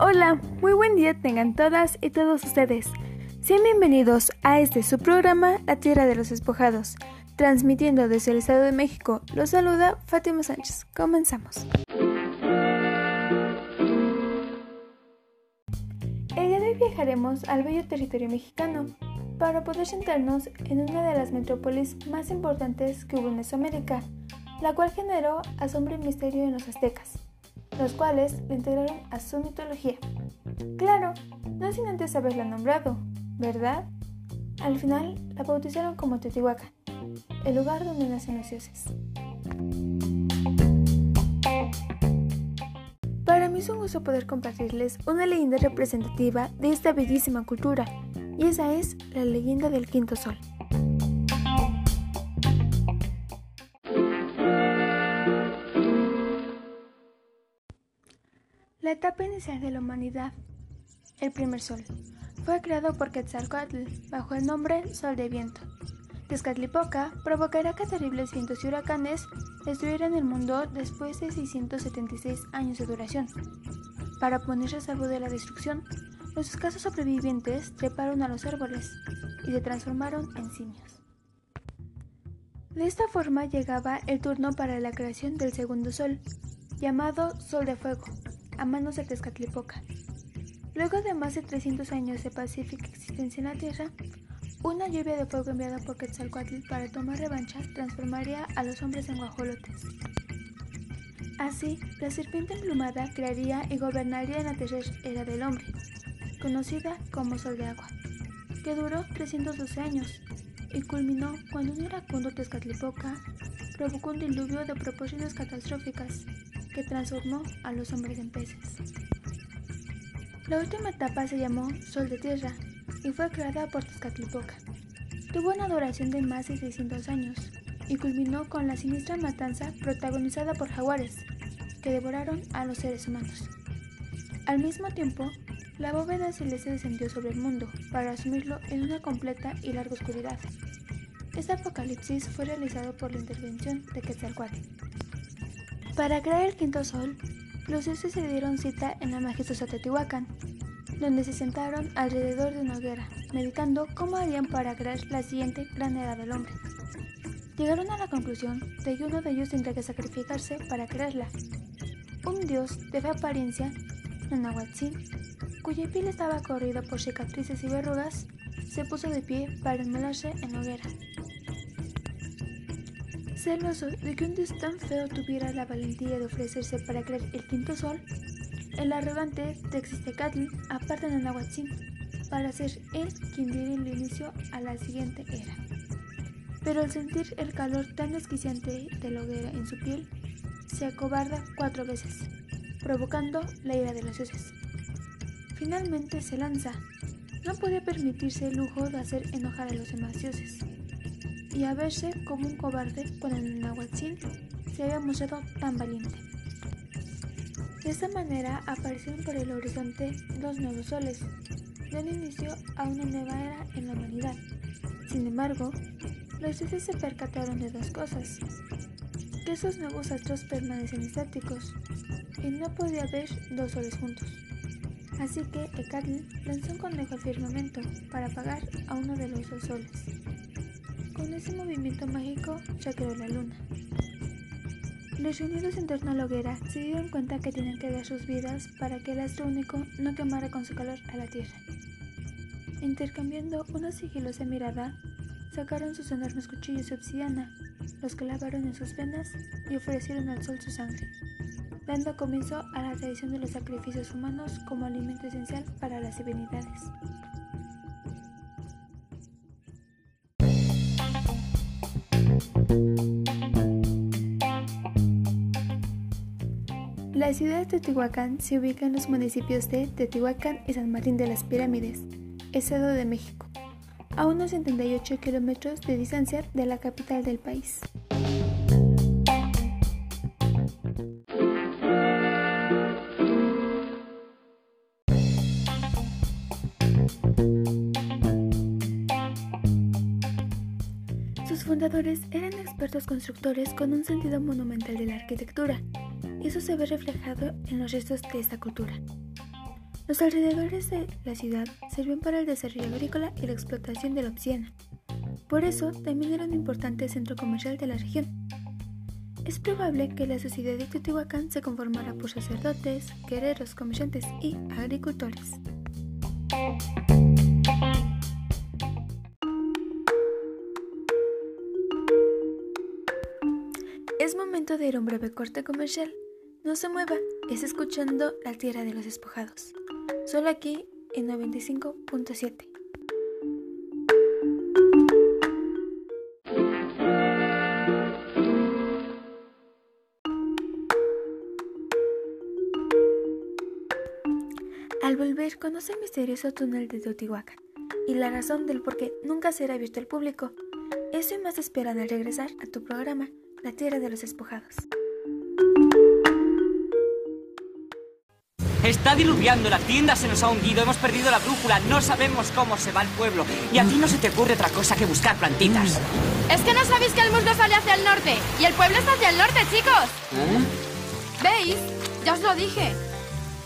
Hola, muy buen día tengan todas y todos ustedes. Sean bienvenidos a este su programa La Tierra de los Despojados. Transmitiendo desde el Estado de México, los saluda Fátima Sánchez. Comenzamos. El día de hoy viajaremos al bello territorio mexicano para poder sentarnos en una de las metrópolis más importantes que hubo en Mesoamérica, la cual generó asombro y misterio en los aztecas, los cuales la integraron a su mitología. Claro, no sin antes haberla nombrado, ¿verdad? Al final la bautizaron como Teotihuacán, el lugar donde nacen los dioses. Para mí es un gusto poder compartirles una leyenda representativa de esta bellísima cultura, y esa es la leyenda del quinto sol. La etapa inicial de la humanidad, el primer sol, fue creado por Quetzalcoatl bajo el nombre Sol de Viento. Tezcatlipoca provocará que terribles vientos y huracanes destruyeran el mundo después de 676 años de duración. Para ponerse a salvo de la destrucción, los escasos sobrevivientes treparon a los árboles y se transformaron en simios. De esta forma llegaba el turno para la creación del segundo sol, llamado Sol de Fuego, a manos de Tezcatlipoca. Luego de más de 300 años de pacífica existencia en la Tierra, una lluvia de fuego enviada por Quetzalcoatl para tomar revancha transformaría a los hombres en guajolotes. Así, la serpiente emplumada crearía y gobernaría en la tercera era del hombre, conocida como Sol de Agua, que duró 312 años y culminó cuando un iracundo Tezcatlipoca provocó un diluvio de proporciones catastróficas que transformó a los hombres en peces. La última etapa se llamó Sol de Tierra y fue creada por Tezcatlipoca. Tuvo una duración de más de 600 años y culminó con la siniestra matanza protagonizada por jaguares, que devoraron a los seres humanos. Al mismo tiempo, la bóveda celeste descendió sobre el mundo para asumirlo en una completa y larga oscuridad. Este apocalipsis fue realizado por la intervención de Quetzalcoatl. Para crear el quinto sol, los dioses se dieron cita en la majestuosa Teotihuacán, donde se sentaron alrededor de una hoguera, meditando cómo harían para crear la siguiente gran era del hombre. Llegaron a la conclusión de que uno de ellos tendría que sacrificarse para crearla. Un dios de fea apariencia, Nanahuatzin, cuya piel estaba corrida por cicatrices y verrugas, se puso de pie para inmolarse en hoguera. Celoso de que un dios tan feo tuviera la valentía de ofrecerse para crear el quinto sol, el arrogante Texistecatl aparta a Nahuatzin para ser él quien diera el inicio a la siguiente era. Pero al sentir el calor tan desquiciante de la hoguera en su piel, se acobarda cuatro veces, provocando la ira de los dioses. Finalmente se lanza. No podía permitirse el lujo de hacer enojar a los demás dioses y a verse como un cobarde cuando el Nahuatzin se había mostrado tan valiente. De esta manera aparecieron por el horizonte dos nuevos soles, dando inicio a una nueva era en la humanidad. Sin embargo, los dioses se percataron de dos cosas, que esos nuevos astros permanecen estáticos y no podía haber dos soles juntos. Así que Ecatl lanzó un conejo al firmamento para apagar a uno de los dos soles. Con ese movimiento mágico creó la luna. Los reunidos en torno a la hoguera se dieron cuenta que tenían que dar sus vidas para que el astro único no quemara con su calor a la tierra. Intercambiando una sigilosa mirada, sacaron sus enormes cuchillos de obsidiana, los clavaron en sus venas y ofrecieron al sol su sangre, dando comienzo a la tradición de los sacrificios humanos como alimento esencial para las divinidades. La ciudad de Teotihuacán se ubica en los municipios de Teotihuacán y San Martín de las Pirámides, Estado de México, a unos 78 kilómetros de distancia de la capital del país. Sus fundadores eran expertos constructores con un sentido monumental de la arquitectura, eso se ve reflejado en los restos de esta cultura. Los alrededores de la ciudad sirven para el desarrollo agrícola y la explotación de la obsidiana. Por eso, también era un importante centro comercial de la región. Es probable que la sociedad de Teotihuacán se conformara por sacerdotes, guerreros, comerciantes y agricultores. Es momento de ir a un breve corte comercial. No se mueva, es escuchando La Tierra de los Despojados. Solo aquí en 95.7. Al volver, conoce el misterioso túnel de Teotihuacán y la razón del por qué nunca será abierto al público. Eso y más esperan al regresar a tu programa, La Tierra de los Despojados. Está diluviando, la tienda se nos ha hundido, hemos perdido la brújula, no sabemos cómo se va el pueblo. Y a ti no se te ocurre otra cosa que buscar plantitas. Es que no sabéis que el musgo sale hacia el norte y el pueblo está hacia el norte, chicos. ¿Eh? ¿Veis? Ya os lo dije.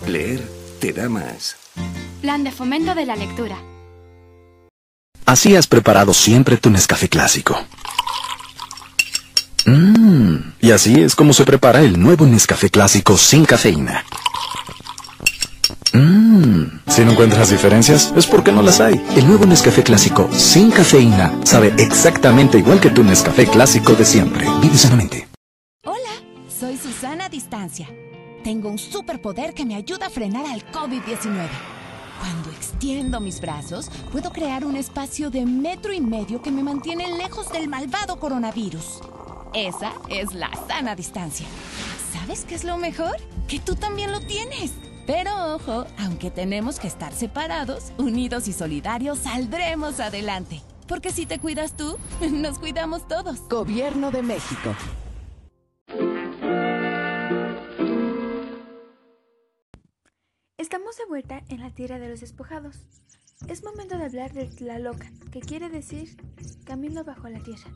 Leer te da más. Plan de fomento de la lectura. Así has preparado siempre tu Nescafé clásico. Mmm, y así es como se prepara el nuevo Nescafé clásico sin cafeína. Mmm, si no encuentras diferencias, es porque no las hay. El nuevo Nescafé clásico sin cafeína sabe exactamente igual que tu Nescafé clásico de siempre. Vive sanamente. Hola, soy Susana Distancia. Tengo un superpoder que me ayuda a frenar al COVID-19. Cuando extiendo mis brazos, puedo crear un espacio de metro y medio que me mantiene lejos del malvado coronavirus. Esa es la sana distancia. ¿Sabes qué es lo mejor? Que tú también lo tienes. Pero ojo, aunque tenemos que estar separados, unidos y solidarios, saldremos adelante. Porque si te cuidas tú, nos cuidamos todos. Gobierno de México. Estamos de vuelta en la tierra de los despojados. Es momento de hablar del Tlalocan, que quiere decir camino bajo la tierra.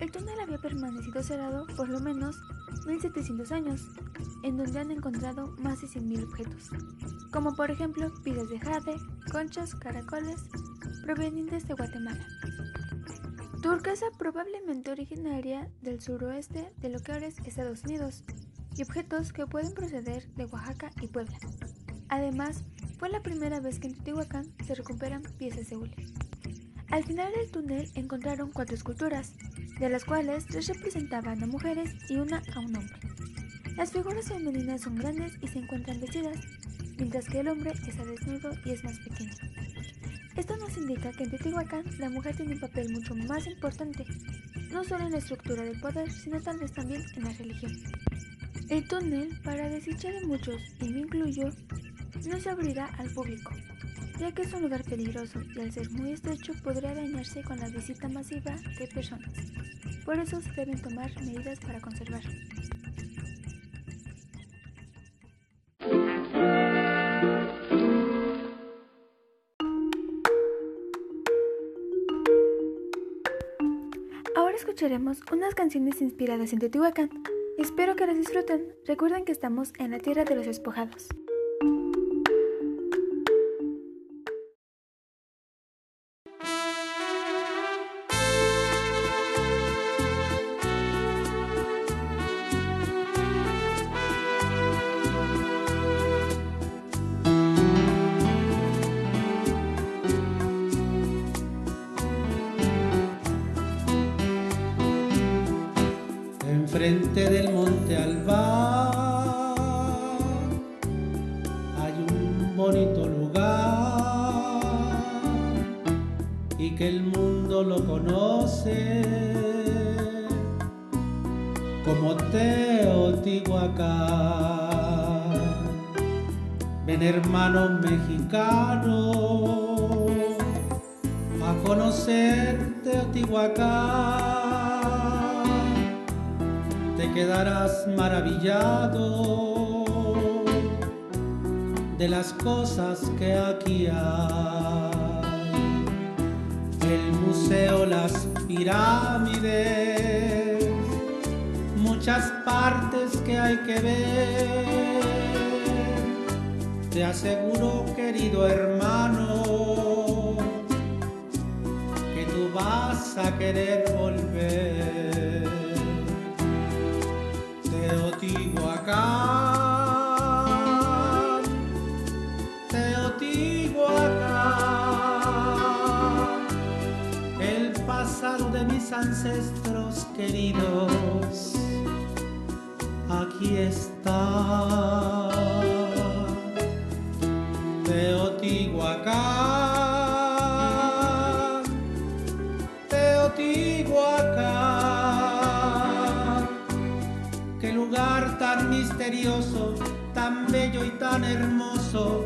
El túnel había permanecido cerrado por lo menos 1700 años, en donde han encontrado más de 100.000 objetos, como por ejemplo piedras de jade, conchas, caracoles, provenientes de Guatemala. Turquesa probablemente originaria del suroeste de lo que ahora es Estados Unidos, y objetos que pueden proceder de Oaxaca y Puebla. Además, fue la primera vez que en Teotihuacán se recuperan piezas de hule. Al final del túnel encontraron cuatro esculturas, de las cuales tres representaban a mujeres y una a un hombre. Las figuras femeninas son grandes y se encuentran vestidas, mientras que el hombre está desnudo y es más pequeño. Esto nos indica que en Teotihuacán la mujer tiene un papel mucho más importante, no solo en la estructura del poder, sino tal vez también en la religión. El túnel, para desdicha de muchos, y me incluyo, no se abrirá al público, ya que es un lugar peligroso y al ser muy estrecho podría dañarse con la visita masiva de personas. Por eso se deben tomar medidas para conservarlo. Ahora escucharemos unas canciones inspiradas en Teotihuacán. Espero que las disfruten. Recuerden que estamos en la tierra de los despojados. Lo conoce como Teotihuacán. Ven hermano mexicano a conocer Teotihuacán te quedarás maravillado de las cosas que aquí hay. Museo, las pirámides, muchas partes que hay que ver. te aseguro, querido hermano, que tú vas a querer volver. Teotihuacán, de mis ancestros queridos, aquí está. Teotihuacán, Teotihuacán, qué lugar tan misterioso, tan bello y tan hermoso,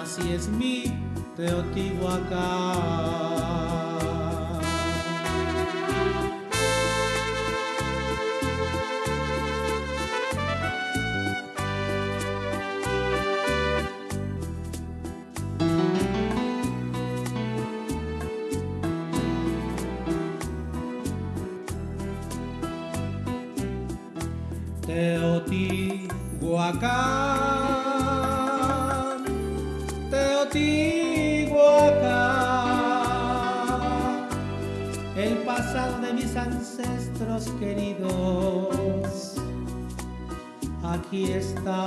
así es mi Teotihuacán. Teotihuacán, Teotihuacán, el pasado de mis ancestros queridos, aquí está.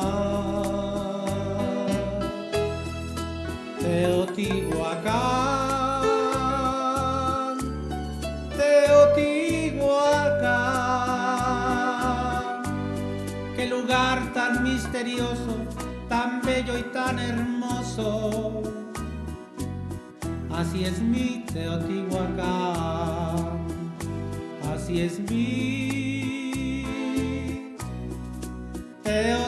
Teotihuacán, misterioso, tan bello y tan hermoso. Así es mi Teotihuacán, así es mi Teotihuacán.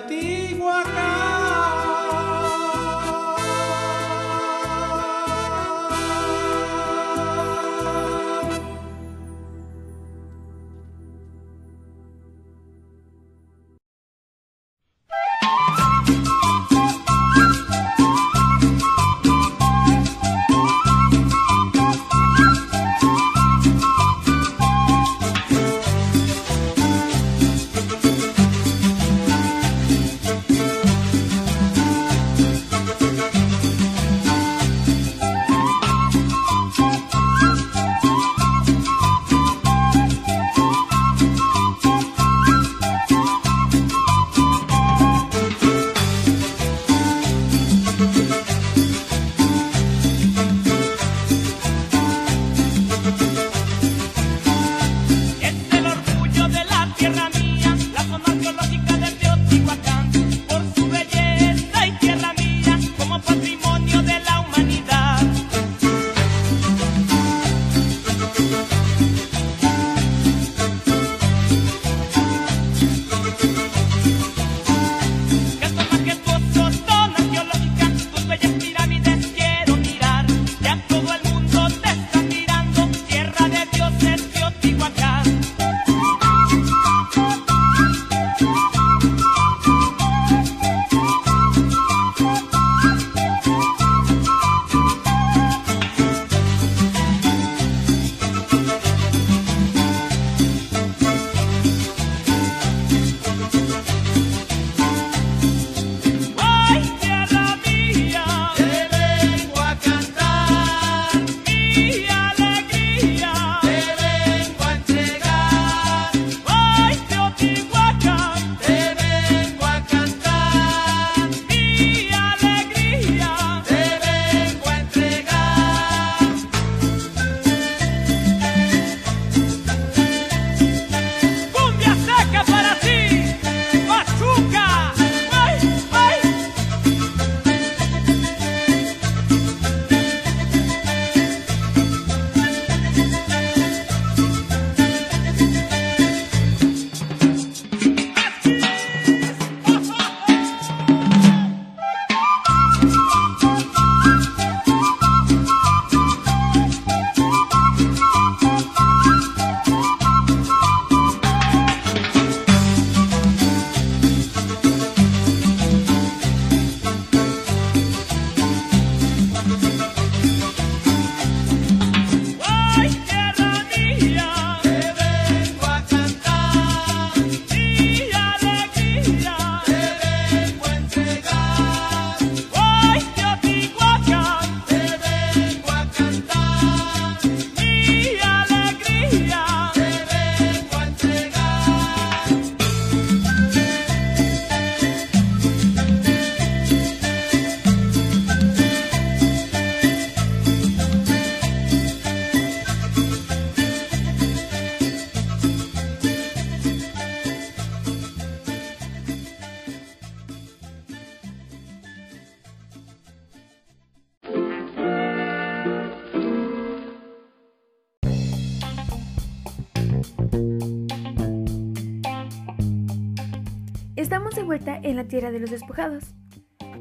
Estamos de vuelta en la tierra de los despojados.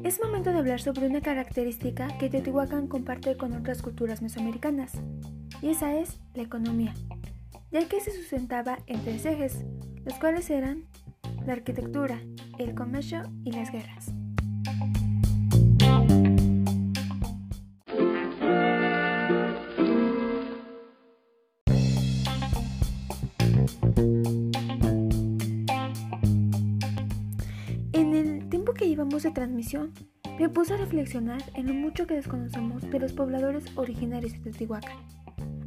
Es momento de hablar sobre una característica que Teotihuacán comparte con otras culturas mesoamericanas, y esa es la economía, ya que se sustentaba en tres ejes, los cuales eran la arquitectura, el comercio y las guerras. Llevamos de transmisión, me puse a reflexionar en lo mucho que desconocemos de los pobladores originarios de Teotihuacán.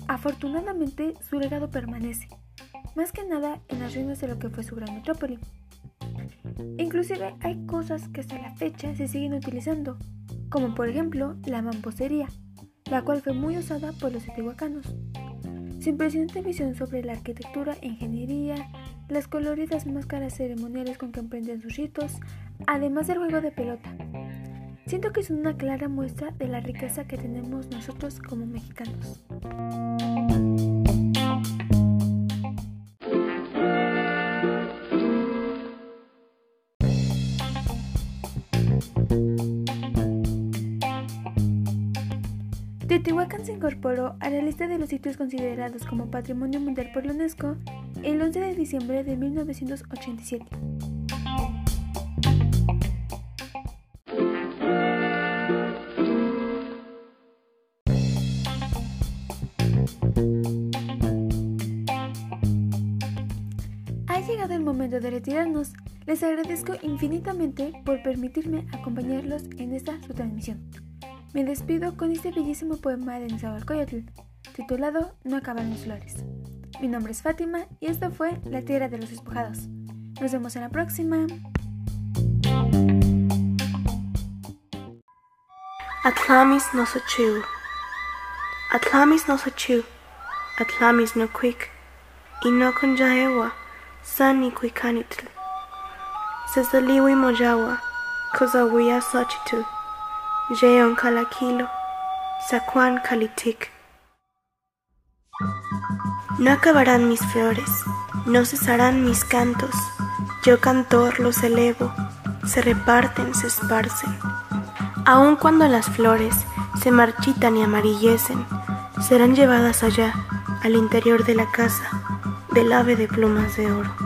Afortunadamente, su legado permanece, más que nada en las ruinas de lo que fue su gran metrópoli. Inclusive hay cosas que hasta la fecha se siguen utilizando, como por ejemplo la mampostería, la cual fue muy usada por los teotihuacanos. Su impresionante visión sobre la arquitectura ingeniería, las coloridas máscaras ceremoniales con que emprenden sus ritos, además del juego de pelota. Siento que son una clara muestra de la riqueza que tenemos nosotros como mexicanos. Teotihuacán se incorporó a la lista de los sitios considerados como Patrimonio Mundial por la UNESCO el 11 de diciembre de 1987. Llegado el momento de retirarnos. Les agradezco infinitamente por permitirme acompañarlos en esta su transmisión. Me despido con este bellísimo poema de Nezahualcóyotl, titulado No acaban las flores. Mi nombre es Fátima y esto fue La Tierra de los Despojados. Nos vemos en la próxima. Atlamis no sochu. Atlamis no sochu. Atlamis no quick. Y no con jaewa. Sani quikanitl. Sesaliwi mojawa. Kozawiya sochitu. Jeon kalakilo. Sakuan kalitik. No acabarán mis flores, no cesarán mis cantos. Yo cantor los elevo, se reparten, se esparcen. Aun cuando las flores se marchitan y amarillecen, serán llevadas allá, al interior de la casa, del ave de plumas de oro.